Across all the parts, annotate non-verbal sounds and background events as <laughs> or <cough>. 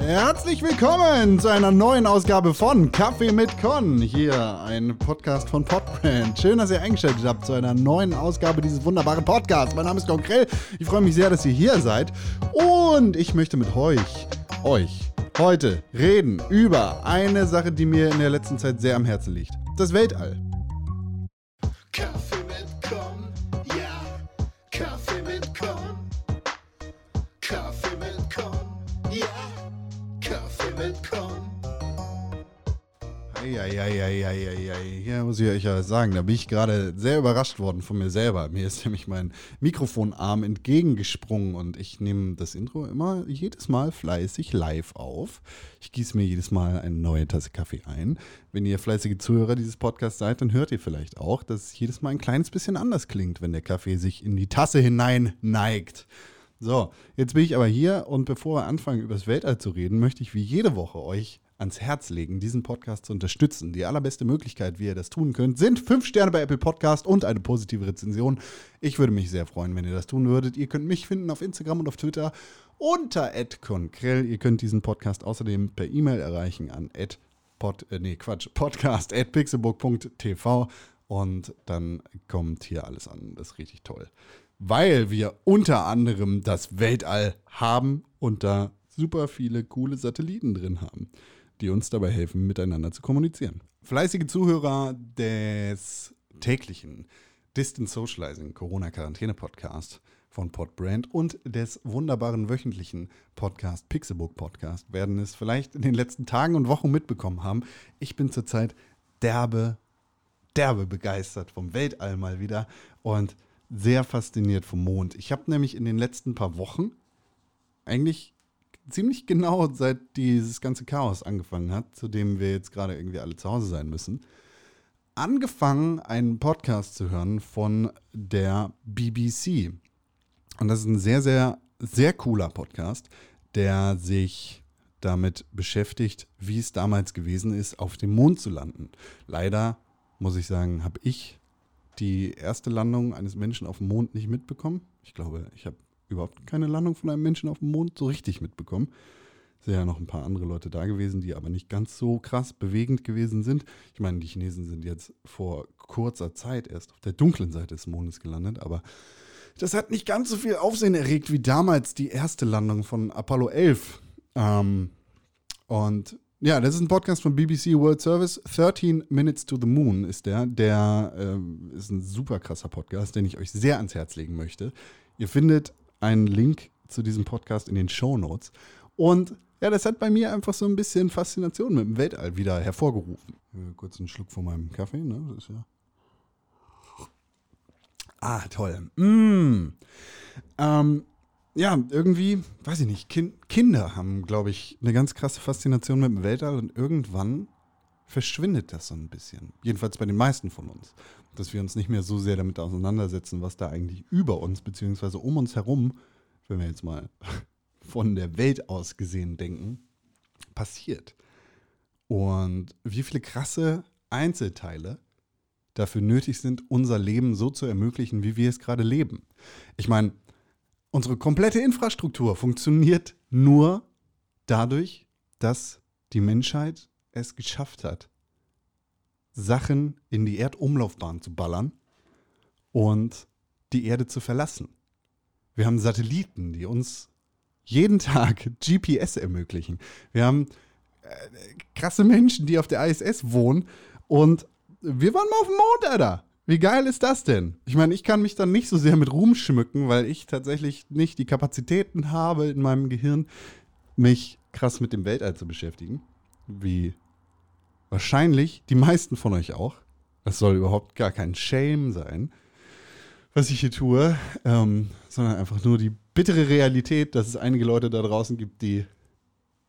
Herzlich willkommen zu einer neuen Ausgabe von Kaffee mit Con. Hier ein Podcast von Podbrand. Schön, dass ihr eingeschaltet habt zu einer neuen Ausgabe dieses wunderbaren Podcasts. Mein Name ist Konkrell. Ich freue mich sehr, dass ihr hier seid. Und ich möchte mit euch, euch, heute reden über eine Sache, die mir in der letzten Zeit sehr am Herzen liegt. Das Weltall. Muss ich euch ja sagen, da bin ich gerade sehr überrascht worden von mir selber. Mir ist nämlich mein Mikrofonarm entgegengesprungen und ich nehme das Intro immer jedes Mal fleißig live auf. Ich gieße mir jedes Mal eine neue Tasse Kaffee ein. Wenn ihr fleißige Zuhörer dieses Podcasts seid, dann hört ihr vielleicht auch, dass es jedes Mal ein kleines bisschen anders klingt, wenn der Kaffee sich in die Tasse hinein neigt. So, jetzt bin ich aber hier und bevor wir anfangen, über das Weltall zu reden, möchte ich wie jede Woche euch ans Herz legen, diesen Podcast zu unterstützen. Die allerbeste Möglichkeit, wie ihr das tun könnt, sind fünf Sterne bei Apple Podcast und eine positive Rezension. Ich würde mich sehr freuen, wenn ihr das tun würdet. Ihr könnt mich finden auf Instagram und auf Twitter unter @konkrell. Ihr könnt diesen Podcast außerdem per E-Mail erreichen an pod, äh, nee, Quatsch, podcast at pixelbook.tv und dann kommt hier alles an. Das ist richtig toll. Weil wir unter anderem das Weltall haben und da super viele coole Satelliten drin haben, die uns dabei helfen, miteinander zu kommunizieren. Fleißige Zuhörer des täglichen Distance Socializing Corona-Quarantäne-Podcast von Podbrand und des wunderbaren wöchentlichen Podcast Pixelbook Podcast werden es vielleicht in den letzten Tagen und Wochen mitbekommen haben. Ich bin zurzeit derbe, derbe begeistert vom Weltall mal wieder und sehr fasziniert vom Mond. Ich habe nämlich in den letzten paar Wochen eigentlich ziemlich genau seit dieses ganze Chaos angefangen hat, zu dem wir jetzt gerade irgendwie alle zu Hause sein müssen, angefangen, einen Podcast zu hören von der BBC. Und das ist ein sehr, sehr, sehr cooler Podcast, der sich damit beschäftigt, wie es damals gewesen ist, auf dem Mond zu landen. Leider, muss ich sagen, habe ich die erste Landung eines Menschen auf dem Mond nicht mitbekommen. Ich glaube, ich habe überhaupt keine Landung von einem Menschen auf dem Mond so richtig mitbekommen. Es sind ja noch ein paar andere Leute da gewesen, die aber nicht ganz so krass bewegend gewesen sind. Ich meine, die Chinesen sind jetzt vor kurzer Zeit erst auf der dunklen Seite des Mondes gelandet, aber das hat nicht ganz so viel Aufsehen erregt wie damals die erste Landung von Apollo 11. Ähm, und ja, das ist ein Podcast von BBC World Service. 13 Minutes to the Moon ist der. Der ähm, ist ein super krasser Podcast, den ich euch sehr ans Herz legen möchte. Ihr findet einen Link zu diesem Podcast in den Show Notes. Und ja, das hat bei mir einfach so ein bisschen Faszination mit dem Weltall wieder hervorgerufen. Kurz einen Schluck von meinem Kaffee, ne? Das ist ja. Ah, toll. Mm. Ähm, ja, irgendwie, weiß ich nicht, kind, Kinder haben, glaube ich, eine ganz krasse Faszination mit dem Weltall und irgendwann verschwindet das so ein bisschen. Jedenfalls bei den meisten von uns. Dass wir uns nicht mehr so sehr damit auseinandersetzen, was da eigentlich über uns, beziehungsweise um uns herum, wenn wir jetzt mal <laughs> von der Welt aus gesehen denken, passiert. Und wie viele krasse Einzelteile dafür nötig sind, unser Leben so zu ermöglichen, wie wir es gerade leben. Ich meine, unsere komplette Infrastruktur funktioniert nur dadurch, dass die Menschheit es geschafft hat, Sachen in die Erdumlaufbahn zu ballern und die Erde zu verlassen. Wir haben Satelliten, die uns jeden Tag <laughs> GPS ermöglichen. Wir haben äh, krasse Menschen, die auf der ISS wohnen und wir waren mal auf dem Mond, Alter. Wie geil ist das denn? Ich meine, ich kann mich dann nicht so sehr mit Ruhm schmücken, weil ich tatsächlich nicht die Kapazitäten habe in meinem Gehirn, mich krass mit dem Weltall zu beschäftigen. Wie wahrscheinlich die meisten von euch auch. Es soll überhaupt gar kein Shame sein, was ich hier tue, ähm, sondern einfach nur die bittere Realität, dass es einige Leute da draußen gibt, die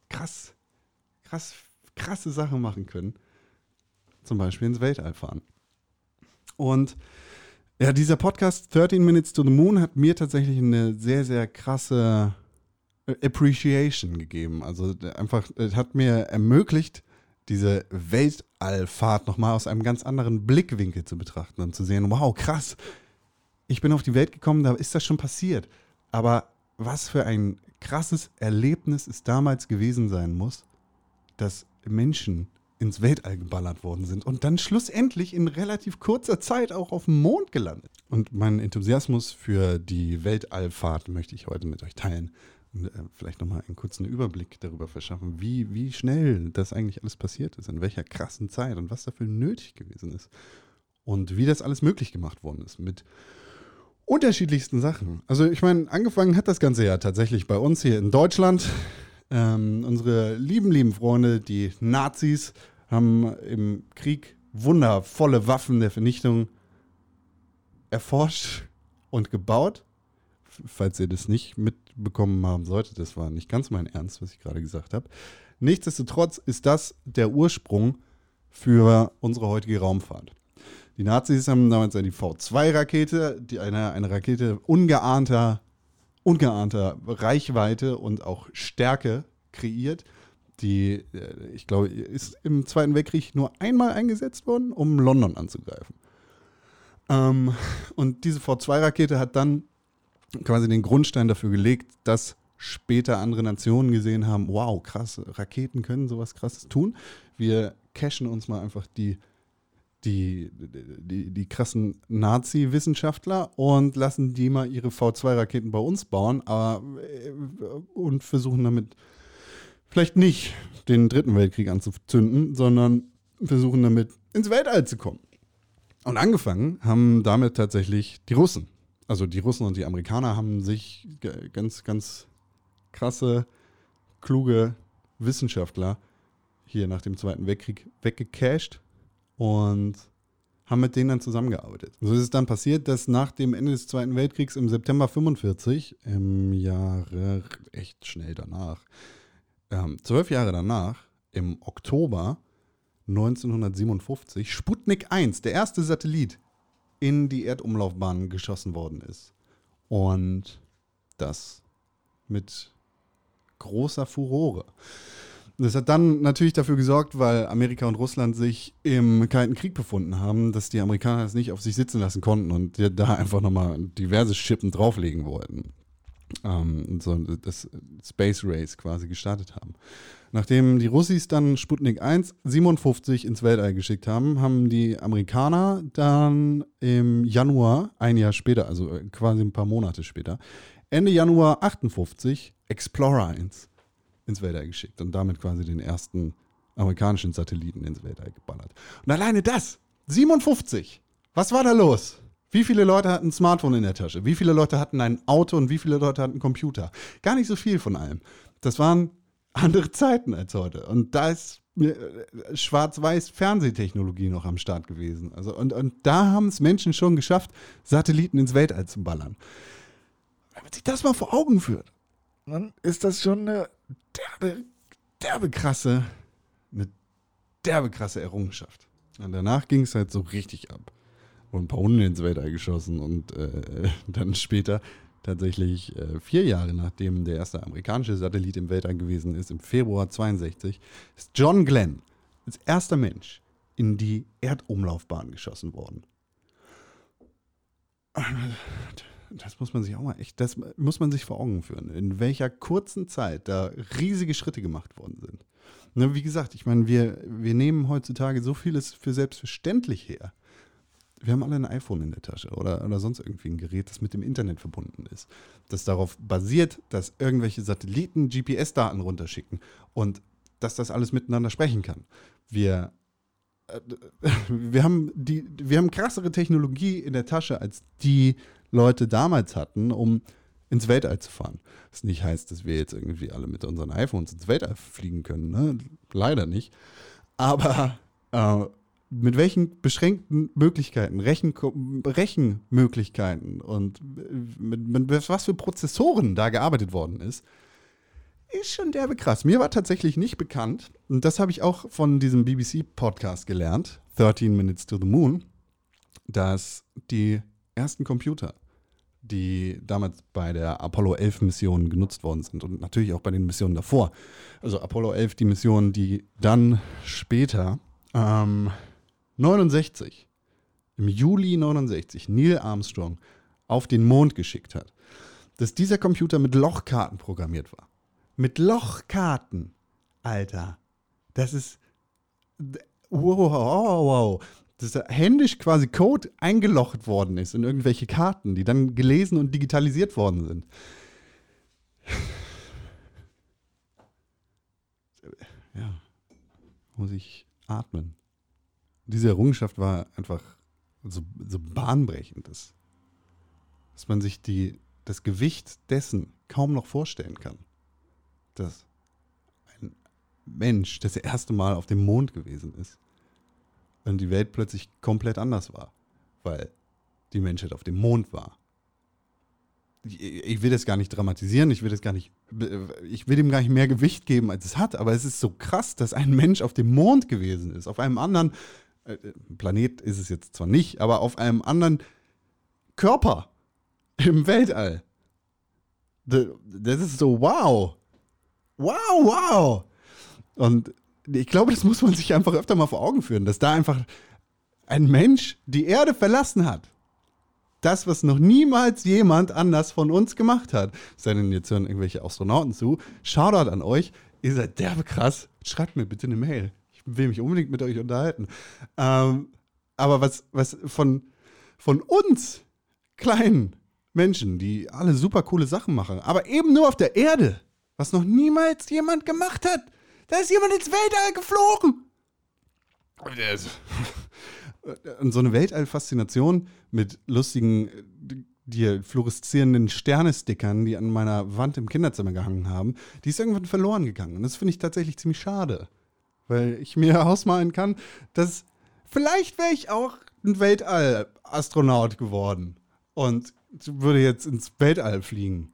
krass, krass, krasse Sachen machen können. Zum Beispiel ins Weltall fahren. Und ja, dieser Podcast 13 Minutes to the Moon hat mir tatsächlich eine sehr, sehr krasse Appreciation gegeben. Also einfach, es hat mir ermöglicht, diese Weltallfahrt nochmal aus einem ganz anderen Blickwinkel zu betrachten und zu sehen, wow, krass, ich bin auf die Welt gekommen, da ist das schon passiert. Aber was für ein krasses Erlebnis es damals gewesen sein muss, dass Menschen ins Weltall geballert worden sind und dann schlussendlich in relativ kurzer Zeit auch auf dem Mond gelandet. Und meinen Enthusiasmus für die Weltallfahrt möchte ich heute mit euch teilen vielleicht nochmal einen kurzen Überblick darüber verschaffen, wie, wie schnell das eigentlich alles passiert ist, in welcher krassen Zeit und was dafür nötig gewesen ist und wie das alles möglich gemacht worden ist mit unterschiedlichsten Sachen. Also ich meine, angefangen hat das Ganze ja tatsächlich bei uns hier in Deutschland. Ähm, unsere lieben, lieben Freunde, die Nazis, haben im Krieg wundervolle Waffen der Vernichtung erforscht und gebaut. Falls ihr das nicht mitbekommen haben solltet, das war nicht ganz mein Ernst, was ich gerade gesagt habe. Nichtsdestotrotz ist das der Ursprung für unsere heutige Raumfahrt. Die Nazis haben damals die V2-Rakete, die eine, eine Rakete ungeahnter, ungeahnter Reichweite und auch Stärke kreiert. Die, äh, ich glaube, ist im Zweiten Weltkrieg nur einmal eingesetzt worden, um London anzugreifen. Ähm, und diese V2-Rakete hat dann quasi den Grundstein dafür gelegt, dass später andere Nationen gesehen haben, wow, krass, Raketen können sowas krasses tun. Wir cashen uns mal einfach die die, die, die krassen Nazi-Wissenschaftler und lassen die mal ihre V2-Raketen bei uns bauen aber, äh, und versuchen damit vielleicht nicht den Dritten Weltkrieg anzuzünden, sondern versuchen damit ins Weltall zu kommen. Und angefangen haben damit tatsächlich die Russen. Also die Russen und die Amerikaner haben sich ganz, ganz krasse, kluge Wissenschaftler hier nach dem Zweiten Weltkrieg weggecasht und haben mit denen dann zusammengearbeitet. So ist es dann passiert, dass nach dem Ende des Zweiten Weltkriegs im September 45, im Jahre echt schnell danach, ähm, zwölf Jahre danach, im Oktober 1957, Sputnik 1, der erste Satellit, in die Erdumlaufbahn geschossen worden ist. Und das mit großer Furore. Das hat dann natürlich dafür gesorgt, weil Amerika und Russland sich im Kalten Krieg befunden haben, dass die Amerikaner es nicht auf sich sitzen lassen konnten und da einfach nochmal diverse Schippen drauflegen wollten. Ähm, so das Space Race quasi gestartet haben. Nachdem die Russis dann Sputnik 1 57 ins Weltall geschickt haben, haben die Amerikaner dann im Januar, ein Jahr später, also quasi ein paar Monate später, Ende Januar 58 Explorer 1 ins Weltall geschickt und damit quasi den ersten amerikanischen Satelliten ins Weltall geballert. Und alleine das, 57, was war da los? Wie viele Leute hatten ein Smartphone in der Tasche? Wie viele Leute hatten ein Auto und wie viele Leute hatten einen Computer? Gar nicht so viel von allem. Das waren <laughs> andere Zeiten als heute. Und da ist äh, schwarz-weiß Fernsehtechnologie noch am Start gewesen. Also, und, und da haben es Menschen schon geschafft, Satelliten ins Weltall zu ballern. Wenn man sich das mal vor Augen führt, dann ist das schon eine derbe, derbe krasse, eine derbe krasse Errungenschaft. Und danach ging es halt so richtig ab. Und ein paar Hunde ins Weltall geschossen und äh, <laughs> dann später tatsächlich äh, vier Jahre nachdem der erste amerikanische Satellit im Weltall gewesen ist, im Februar 62, ist John Glenn als erster Mensch in die Erdumlaufbahn geschossen worden das muss man sich auch mal echt, das muss man sich vor Augen führen, in welcher kurzen Zeit da riesige Schritte gemacht worden sind. Ne, wie gesagt, ich meine, wir, wir nehmen heutzutage so vieles für selbstverständlich her. Wir haben alle ein iPhone in der Tasche oder, oder sonst irgendwie ein Gerät, das mit dem Internet verbunden ist. Das darauf basiert, dass irgendwelche Satelliten GPS-Daten runterschicken und dass das alles miteinander sprechen kann. Wir äh, <laughs> wir haben die, wir haben krassere Technologie in der Tasche als die Leute damals hatten, um ins Weltall zu fahren. Das nicht heißt, dass wir jetzt irgendwie alle mit unseren iPhones ins Weltall fliegen können. Ne? Leider nicht. Aber äh, mit welchen beschränkten Möglichkeiten, Rechen, Rechenmöglichkeiten und mit, mit, was für Prozessoren da gearbeitet worden ist, ist schon derbe krass. Mir war tatsächlich nicht bekannt, und das habe ich auch von diesem BBC-Podcast gelernt, 13 Minutes to the Moon, dass die ersten Computer, die damals bei der Apollo 11 Mission genutzt worden sind und natürlich auch bei den Missionen davor. Also Apollo 11, die Mission, die dann später ähm, 69, im Juli 69, Neil Armstrong auf den Mond geschickt hat, dass dieser Computer mit Lochkarten programmiert war. Mit Lochkarten. Alter. Das ist. Wow, wow, wow. Dass da händisch quasi Code eingelocht worden ist in irgendwelche Karten, die dann gelesen und digitalisiert worden sind. Ja, muss ich atmen. Diese Errungenschaft war einfach so, so bahnbrechend, dass, dass man sich die, das Gewicht dessen kaum noch vorstellen kann. Dass ein Mensch das erste Mal auf dem Mond gewesen ist und die Welt plötzlich komplett anders war, weil die Menschheit auf dem Mond war. Ich, ich will das gar nicht dramatisieren, ich will das gar nicht, ich will dem gar nicht mehr Gewicht geben, als es hat, aber es ist so krass, dass ein Mensch auf dem Mond gewesen ist, auf einem anderen äh, Planet ist es jetzt zwar nicht, aber auf einem anderen Körper im Weltall. Das ist so wow. Wow, wow. Und ich glaube, das muss man sich einfach öfter mal vor Augen führen, dass da einfach ein Mensch die Erde verlassen hat. Das, was noch niemals jemand anders von uns gemacht hat. Sei denn, jetzt hören irgendwelche Astronauten zu. Shoutout an euch. Ihr seid derbe krass. Schreibt mir bitte eine Mail. Will mich unbedingt mit euch unterhalten. Ähm, aber was, was von, von uns kleinen Menschen, die alle super coole Sachen machen, aber eben nur auf der Erde, was noch niemals jemand gemacht hat. Da ist jemand ins Weltall geflogen. <laughs> Und so eine Weltall-Faszination mit lustigen, die fluoreszierenden Sternestickern, die an meiner Wand im Kinderzimmer gehangen haben, die ist irgendwann verloren gegangen. Und das finde ich tatsächlich ziemlich schade. Weil ich mir <laughs> ausmalen kann, dass vielleicht wäre ich auch ein Weltall-Astronaut geworden und würde jetzt ins Weltall fliegen.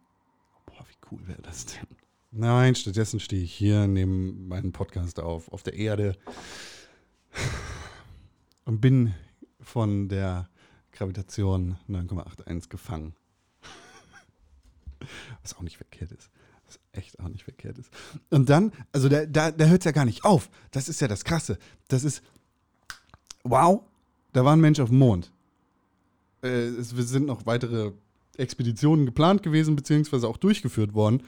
Boah, wie cool wäre das denn? Nein, stattdessen stehe ich hier, nehme meinen Podcast auf, auf der Erde <sighs> und bin von der Gravitation 9,81 gefangen. <laughs> Was auch nicht verkehrt ist. Was echt auch nicht verkehrt ist. Und dann, also da, da, da hört es ja gar nicht auf. Das ist ja das Krasse. Das ist, wow, da war ein Mensch auf dem Mond. Äh, es sind noch weitere Expeditionen geplant gewesen, beziehungsweise auch durchgeführt worden.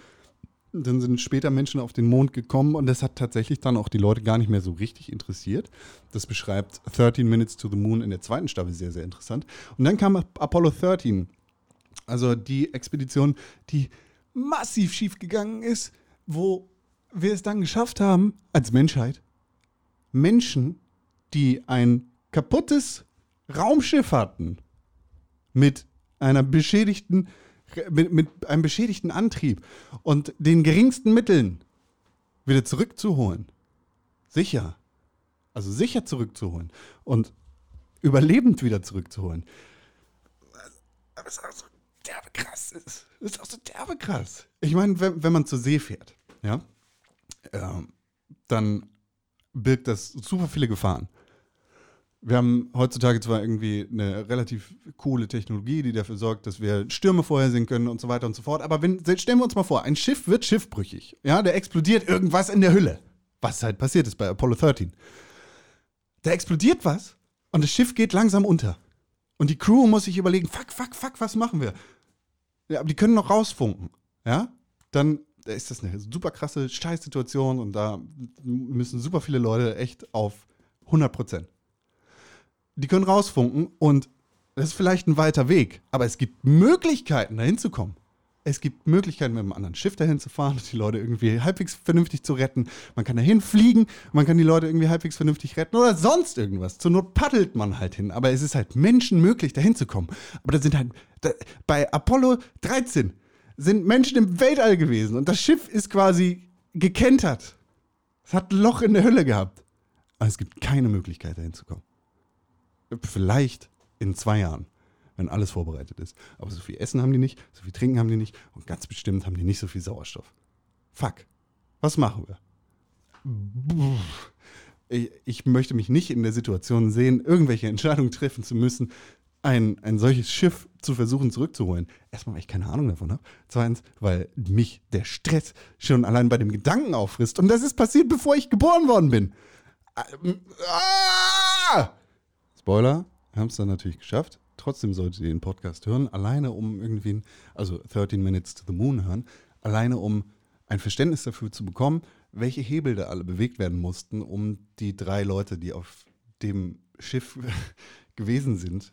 Dann sind später Menschen auf den Mond gekommen und das hat tatsächlich dann auch die Leute gar nicht mehr so richtig interessiert. Das beschreibt 13 Minutes to the Moon in der zweiten Staffel sehr, sehr interessant. Und dann kam Apollo 13, also die Expedition, die massiv schief gegangen ist, wo wir es dann geschafft haben, als Menschheit, Menschen, die ein kaputtes Raumschiff hatten, mit einer beschädigten mit, mit einem beschädigten Antrieb und den geringsten Mitteln wieder zurückzuholen. Sicher. Also sicher zurückzuholen und überlebend wieder zurückzuholen. Aber es ist auch so derbe krass. Es ist auch so derbe krass. Ich meine, wenn, wenn man zur See fährt, ja, ähm, dann birgt das super viele Gefahren. Wir haben heutzutage zwar irgendwie eine relativ coole Technologie, die dafür sorgt, dass wir Stürme vorhersehen können und so weiter und so fort. Aber wenn, stellen wir uns mal vor, ein Schiff wird schiffbrüchig. Ja, da explodiert irgendwas in der Hülle. Was halt passiert ist bei Apollo 13. Da explodiert was und das Schiff geht langsam unter. Und die Crew muss sich überlegen, fuck, fuck, fuck, was machen wir? Ja, aber die können noch rausfunken. Ja, dann ist das eine super krasse Scheißsituation und da müssen super viele Leute echt auf 100 Prozent die können rausfunken und das ist vielleicht ein weiter Weg, aber es gibt Möglichkeiten, dahin zu kommen. Es gibt Möglichkeiten, mit einem anderen Schiff dahin zu fahren, die Leute irgendwie halbwegs vernünftig zu retten. Man kann dahin fliegen, man kann die Leute irgendwie halbwegs vernünftig retten oder sonst irgendwas. Zur Not paddelt man halt hin. Aber es ist halt Menschen möglich, dahin zu kommen. Aber da sind halt, da, bei Apollo 13 sind Menschen im Weltall gewesen und das Schiff ist quasi gekentert. Es hat ein Loch in der Hülle gehabt. Aber es gibt keine Möglichkeit, dahin zu kommen. Vielleicht in zwei Jahren, wenn alles vorbereitet ist. Aber so viel Essen haben die nicht, so viel Trinken haben die nicht und ganz bestimmt haben die nicht so viel Sauerstoff. Fuck. Was machen wir? Ich, ich möchte mich nicht in der Situation sehen, irgendwelche Entscheidungen treffen zu müssen, ein, ein solches Schiff zu versuchen zurückzuholen. Erstmal, weil ich keine Ahnung davon habe. Zweitens, weil mich der Stress schon allein bei dem Gedanken auffrisst. Und das ist passiert, bevor ich geboren worden bin. Ah! Spoiler, wir haben es dann natürlich geschafft. Trotzdem solltet ihr den Podcast hören, alleine um irgendwie, also 13 Minutes to the Moon hören, alleine um ein Verständnis dafür zu bekommen, welche Hebel da alle bewegt werden mussten, um die drei Leute, die auf dem Schiff <laughs> gewesen sind,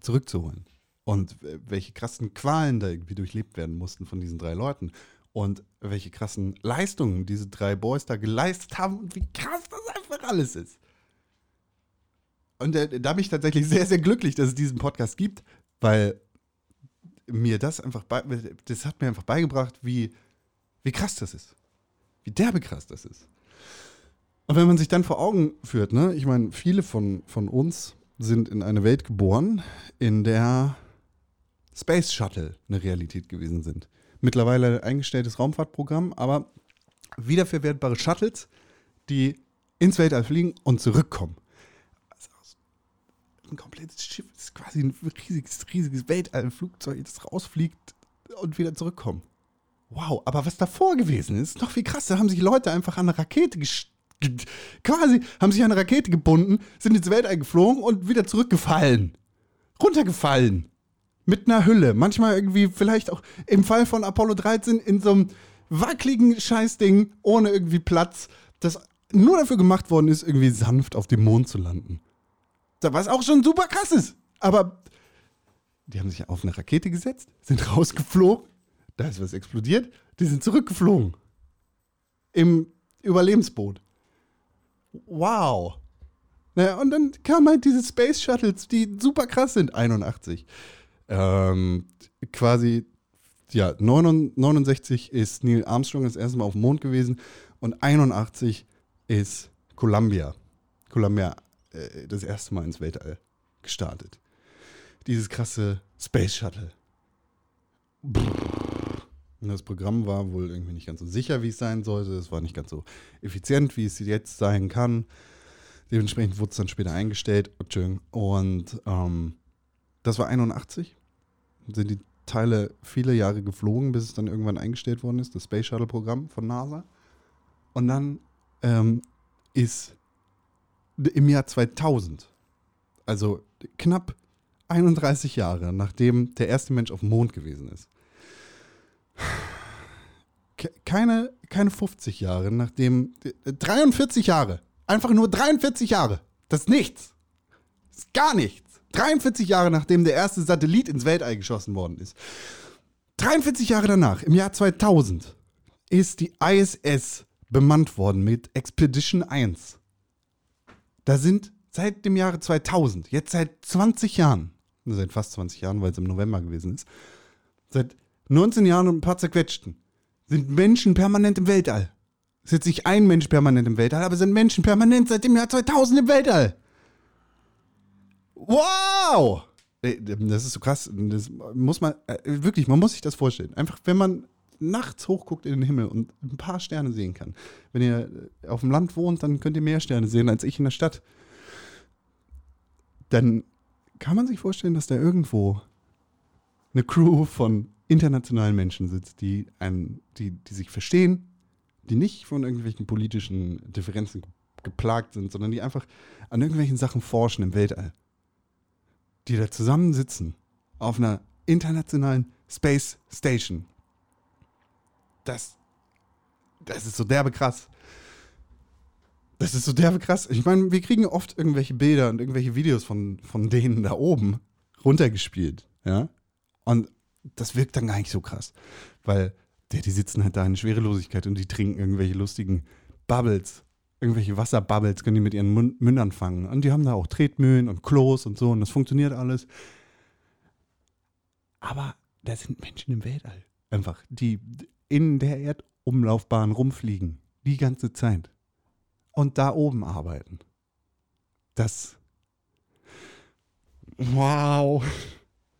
zurückzuholen. Und äh, welche krassen Qualen da irgendwie durchlebt werden mussten von diesen drei Leuten. Und welche krassen Leistungen diese drei Boys da geleistet haben und wie krass das einfach alles ist. Und äh, da bin ich tatsächlich sehr, sehr glücklich, dass es diesen Podcast gibt, weil mir das einfach, bei, das hat mir einfach beigebracht, wie, wie krass das ist. Wie derbe krass das ist. Und wenn man sich dann vor Augen führt, ne, ich meine, viele von, von uns sind in eine Welt geboren, in der Space Shuttle eine Realität gewesen sind. Mittlerweile eingestelltes Raumfahrtprogramm, aber wiederverwertbare Shuttles, die ins Weltall fliegen und zurückkommen. Ein komplettes Schiff ist quasi ein riesiges, riesiges Weltallflugzeug, das rausfliegt und wieder zurückkommt. Wow, aber was davor gewesen ist, noch viel krasser. Da haben sich Leute einfach an eine Rakete quasi haben sich an eine Rakete gebunden, sind ins Weltall geflogen und wieder zurückgefallen. Runtergefallen. Mit einer Hülle. Manchmal irgendwie vielleicht auch im Fall von Apollo 13 in so einem wackeligen Scheißding ohne irgendwie Platz, das nur dafür gemacht worden ist, irgendwie sanft auf dem Mond zu landen. Was auch schon super krass ist. Aber die haben sich auf eine Rakete gesetzt, sind rausgeflogen, da ist was explodiert, die sind zurückgeflogen. Im Überlebensboot. Wow. Naja, und dann kamen halt diese Space Shuttles, die super krass sind. 81. Ähm, quasi, ja, 69 ist Neil Armstrong das erste Mal auf dem Mond gewesen und 81 ist Columbia. Columbia äh, das erste Mal ins Weltall gestartet. Dieses krasse Space Shuttle. Und das Programm war wohl irgendwie nicht ganz so sicher, wie es sein sollte. Es war nicht ganz so effizient, wie es jetzt sein kann. Dementsprechend wurde es dann später eingestellt. Und ähm, das war 81. Sind die Teile viele Jahre geflogen, bis es dann irgendwann eingestellt worden ist, das Space Shuttle Programm von NASA. Und dann ähm, ist im Jahr 2000, also knapp 31 Jahre, nachdem der erste Mensch auf dem Mond gewesen ist, keine, keine 50 Jahre, nachdem 43 Jahre, einfach nur 43 Jahre, das ist nichts, das ist gar nichts. 43 Jahre nachdem der erste Satellit ins Weltall geschossen worden ist. 43 Jahre danach, im Jahr 2000, ist die ISS bemannt worden mit Expedition 1. Da sind seit dem Jahre 2000, jetzt seit 20 Jahren, seit fast 20 Jahren, weil es im November gewesen ist, seit 19 Jahren und ein paar zerquetschten, sind Menschen permanent im Weltall. Es ist jetzt nicht ein Mensch permanent im Weltall, aber sind Menschen permanent seit dem Jahr 2000 im Weltall. Wow! Das ist so krass. Das muss man, äh, wirklich, man muss sich das vorstellen. Einfach, wenn man nachts hochguckt in den Himmel und ein paar Sterne sehen kann. Wenn ihr auf dem Land wohnt, dann könnt ihr mehr Sterne sehen als ich in der Stadt. Dann kann man sich vorstellen, dass da irgendwo eine Crew von internationalen Menschen sitzt, die, einen, die, die sich verstehen, die nicht von irgendwelchen politischen Differenzen geplagt sind, sondern die einfach an irgendwelchen Sachen forschen im Weltall. Die da zusammen sitzen auf einer internationalen Space Station das, das ist so derbe krass. Das ist so derbe krass. Ich meine, wir kriegen oft irgendwelche Bilder und irgendwelche Videos von, von denen da oben runtergespielt, ja. Und das wirkt dann gar nicht so krass, weil die, die sitzen halt da in Schwerelosigkeit und die trinken irgendwelche lustigen Bubbles, irgendwelche Wasserbubbles, können die mit ihren Mündern fangen. Und die haben da auch Tretmühlen und Klos und so und das funktioniert alles. Aber da sind Menschen im Weltall. Einfach, die in der Erdumlaufbahn rumfliegen. Die ganze Zeit. Und da oben arbeiten. Das. Wow.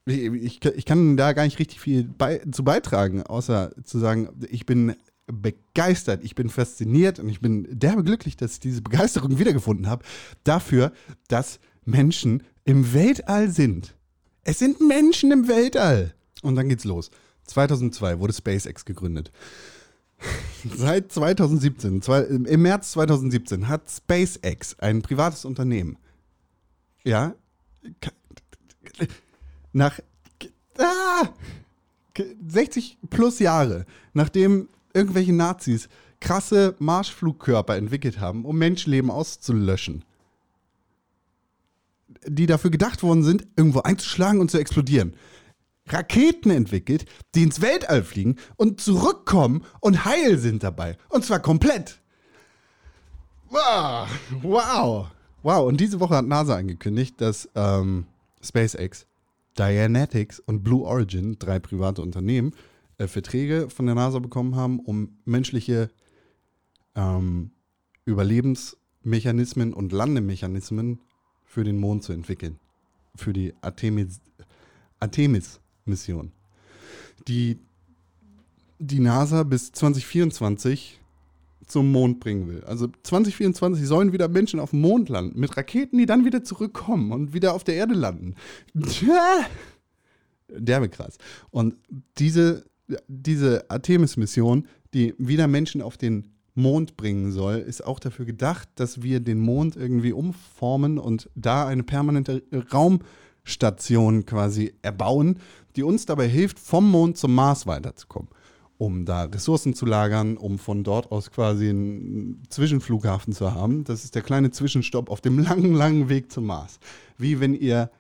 Ich, ich kann da gar nicht richtig viel bei, zu beitragen, außer zu sagen, ich bin begeistert, ich bin fasziniert und ich bin derbe glücklich, dass ich diese Begeisterung wiedergefunden habe, dafür, dass Menschen im Weltall sind. Es sind Menschen im Weltall. Und dann geht's los. 2002 wurde SpaceX gegründet. <laughs> Seit 2017, zwei, im März 2017, hat SpaceX, ein privates Unternehmen, ja, nach ah, 60 plus Jahre, nachdem irgendwelche Nazis krasse Marschflugkörper entwickelt haben, um Menschenleben auszulöschen, die dafür gedacht worden sind, irgendwo einzuschlagen und zu explodieren. Raketen entwickelt, die ins Weltall fliegen und zurückkommen und heil sind dabei. Und zwar komplett. Wow. Wow. Wow. Und diese Woche hat NASA angekündigt, dass ähm, SpaceX, Dianetics und Blue Origin, drei private Unternehmen, äh, Verträge von der NASA bekommen haben, um menschliche ähm, Überlebensmechanismen und Landemechanismen für den Mond zu entwickeln. Für die Artemis, Artemis-Mission. Die die NASA bis 2024 zum Mond bringen will. Also 2024 sollen wieder Menschen auf dem Mond landen, mit Raketen, die dann wieder zurückkommen und wieder auf der Erde landen. Derbe krass. Und diese, diese Artemis-Mission, die wieder Menschen auf den Mond bringen soll, ist auch dafür gedacht, dass wir den Mond irgendwie umformen und da eine permanente Raumstation quasi erbauen, die uns dabei hilft, vom Mond zum Mars weiterzukommen. Um da Ressourcen zu lagern, um von dort aus quasi einen Zwischenflughafen zu haben. Das ist der kleine Zwischenstopp auf dem <laughs> langen, langen Weg zum Mars. Wie wenn ihr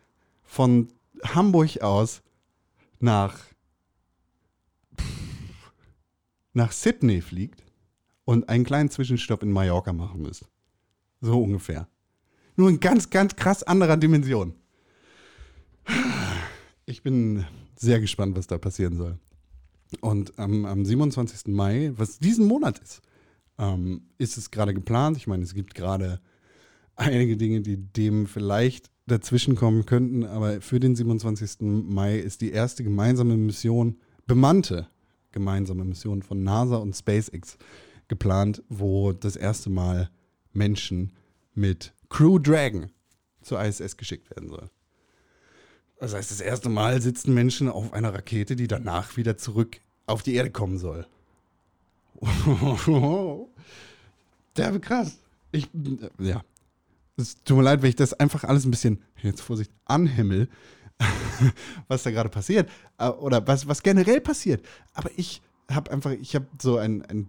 von Hamburg aus nach, nach Sydney fliegt und einen kleinen Zwischenstopp in Mallorca machen müsst. So ungefähr. Nur in ganz, ganz krass anderer Dimension. Ich bin sehr gespannt, was da passieren soll. Und ähm, am 27. Mai, was diesen Monat ist, ähm, ist es gerade geplant. Ich meine, es gibt gerade einige Dinge, die dem vielleicht dazwischen kommen könnten, aber für den 27. Mai ist die erste gemeinsame Mission, bemannte gemeinsame Mission von NASA und SpaceX geplant, wo das erste Mal Menschen mit Crew Dragon zur ISS geschickt werden soll. Das heißt, das erste Mal sitzen Menschen auf einer Rakete, die danach wieder zurück auf die Erde kommen soll. <laughs> Derbe krass. Ich, ja. Es tut mir leid, wenn ich das einfach alles ein bisschen, jetzt Vorsicht, anhimmel, <laughs> was da gerade passiert. Äh, oder was, was generell passiert. Aber ich habe einfach, ich habe so ein, ein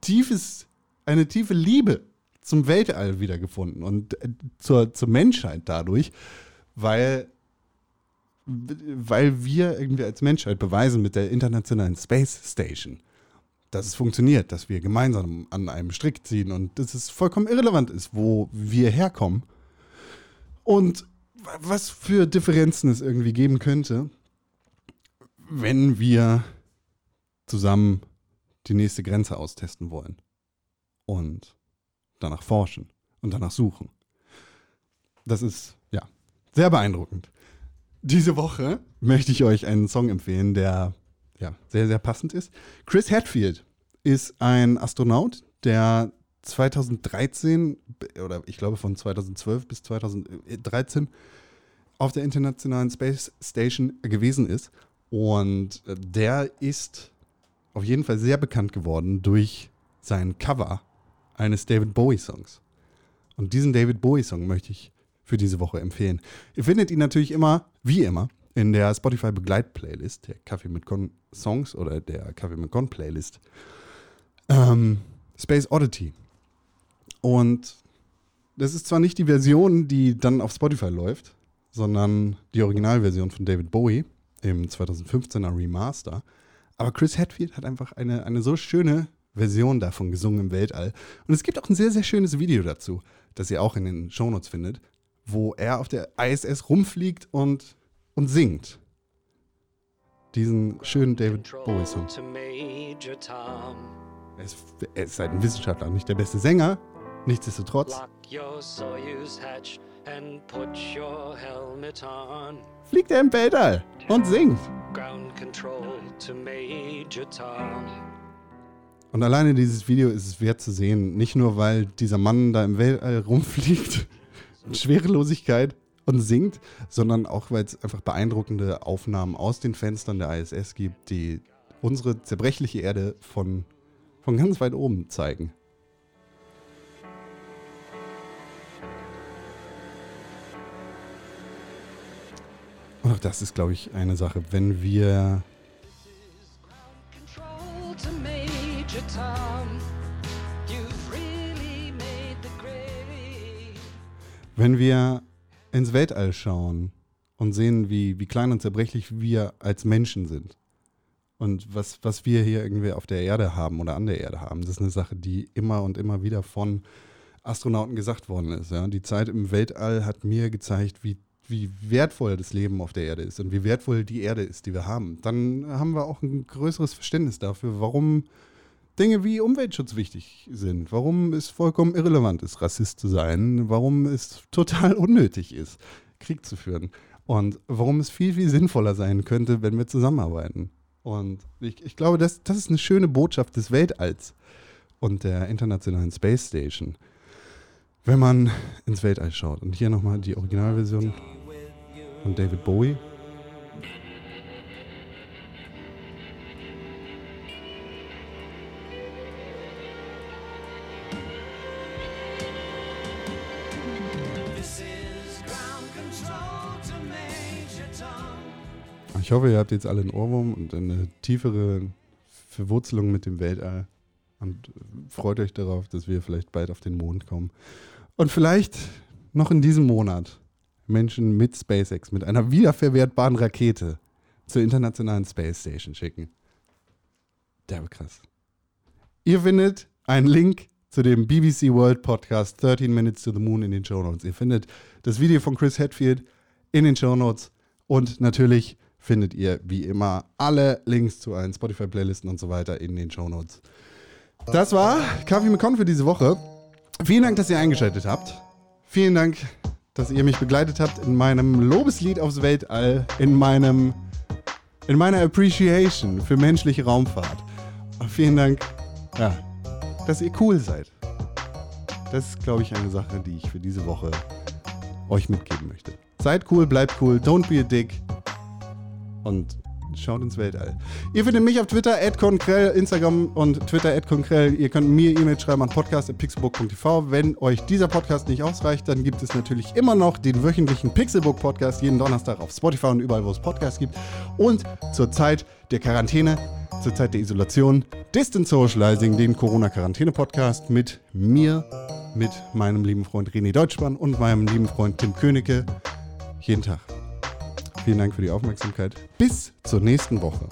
tiefes, eine tiefe Liebe zum Weltall wiedergefunden und äh, zur, zur Menschheit dadurch, weil, weil wir irgendwie als Menschheit beweisen mit der Internationalen Space Station, dass es funktioniert, dass wir gemeinsam an einem Strick ziehen und dass es vollkommen irrelevant ist, wo wir herkommen und was für Differenzen es irgendwie geben könnte, wenn wir zusammen die nächste Grenze austesten wollen. Und danach forschen und danach suchen. Das ist, ja, sehr beeindruckend. Diese Woche möchte ich euch einen Song empfehlen, der ja, sehr, sehr passend ist. Chris Hadfield ist ein Astronaut, der 2013 oder ich glaube von 2012 bis 2013 auf der Internationalen Space Station gewesen ist. Und der ist auf jeden Fall sehr bekannt geworden durch sein Cover eines David Bowie-Songs. Und diesen David Bowie-Song möchte ich für diese Woche empfehlen. Ihr findet ihn natürlich immer, wie immer, in der Spotify Begleit-Playlist, der Kaffee mit Con Songs oder der Kaffee mit Con Playlist. Ähm, Space Oddity. Und das ist zwar nicht die Version, die dann auf Spotify läuft, sondern die Originalversion von David Bowie im 2015er Remaster. Aber Chris Hadfield hat einfach eine, eine so schöne Version davon gesungen im Weltall. Und es gibt auch ein sehr, sehr schönes Video dazu, das ihr auch in den Shownotes findet, wo er auf der ISS rumfliegt und, und singt. Diesen schönen David Bowie-Song. Er ist, er ist halt ein Wissenschaftler, nicht der beste Sänger. Nichtsdestotrotz fliegt er im Weltall und singt. Und alleine dieses Video ist es wert zu sehen. Nicht nur, weil dieser Mann da im Weltall rumfliegt, Schwerelosigkeit und singt, sondern auch, weil es einfach beeindruckende Aufnahmen aus den Fenstern der ISS gibt, die unsere zerbrechliche Erde von, von ganz weit oben zeigen. Und auch das ist, glaube ich, eine Sache, wenn wir Wenn wir ins Weltall schauen und sehen, wie, wie klein und zerbrechlich wir als Menschen sind und was, was wir hier irgendwie auf der Erde haben oder an der Erde haben, das ist eine Sache, die immer und immer wieder von Astronauten gesagt worden ist. Ja? Die Zeit im Weltall hat mir gezeigt, wie, wie wertvoll das Leben auf der Erde ist und wie wertvoll die Erde ist, die wir haben. Dann haben wir auch ein größeres Verständnis dafür, warum Dinge wie Umweltschutz wichtig sind, warum es vollkommen irrelevant ist, Rassist zu sein, warum es total <laughs> unnötig ist, Krieg zu führen und warum es viel, viel sinnvoller sein könnte, wenn wir zusammenarbeiten. Und ich, ich glaube, das, das ist eine schöne Botschaft des Weltalls und der Internationalen Space Station, wenn man ins Weltall schaut. Und hier nochmal die Originalversion von David Bowie. Ich hoffe, ihr habt jetzt alle einen Ohrwurm und eine tiefere Verwurzelung mit dem Weltall und freut euch darauf, dass wir vielleicht bald auf den Mond kommen. Und vielleicht noch in diesem Monat Menschen mit SpaceX, mit einer wiederverwertbaren Rakete zur Internationalen Space Station schicken. Derbe krass. Ihr findet einen Link zu dem BBC World Podcast 13 Minutes to the Moon in den Show Notes. Ihr findet das Video von Chris Hadfield in den Show Notes und natürlich findet ihr wie immer alle Links zu allen Spotify-Playlisten und so weiter in den Show Notes. Das war Kaffee mit Con für diese Woche. Vielen Dank, dass ihr eingeschaltet habt. Vielen Dank, dass ihr mich begleitet habt in meinem Lobeslied aufs Weltall, in meinem in meiner Appreciation für menschliche Raumfahrt. Und vielen Dank, ja, dass ihr cool seid. Das ist, glaube ich, eine Sache, die ich für diese Woche euch mitgeben möchte. Seid cool, bleibt cool, don't be a dick und schaut ins Weltall. Ihr findet mich auf Twitter, @konkrell, Instagram und Twitter, @konkrell. Ihr könnt mir E-Mail schreiben an podcast.pixelbook.tv. Wenn euch dieser Podcast nicht ausreicht, dann gibt es natürlich immer noch den wöchentlichen Pixelbook Podcast jeden Donnerstag auf Spotify und überall, wo es Podcasts gibt. Und zur Zeit der Quarantäne, zur Zeit der Isolation, Distant Socializing, den Corona-Quarantäne-Podcast mit mir, mit meinem lieben Freund René Deutschmann und meinem lieben Freund Tim Königke. Jeden Tag. Vielen Dank für die Aufmerksamkeit. Bis zur nächsten Woche.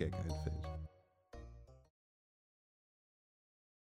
Die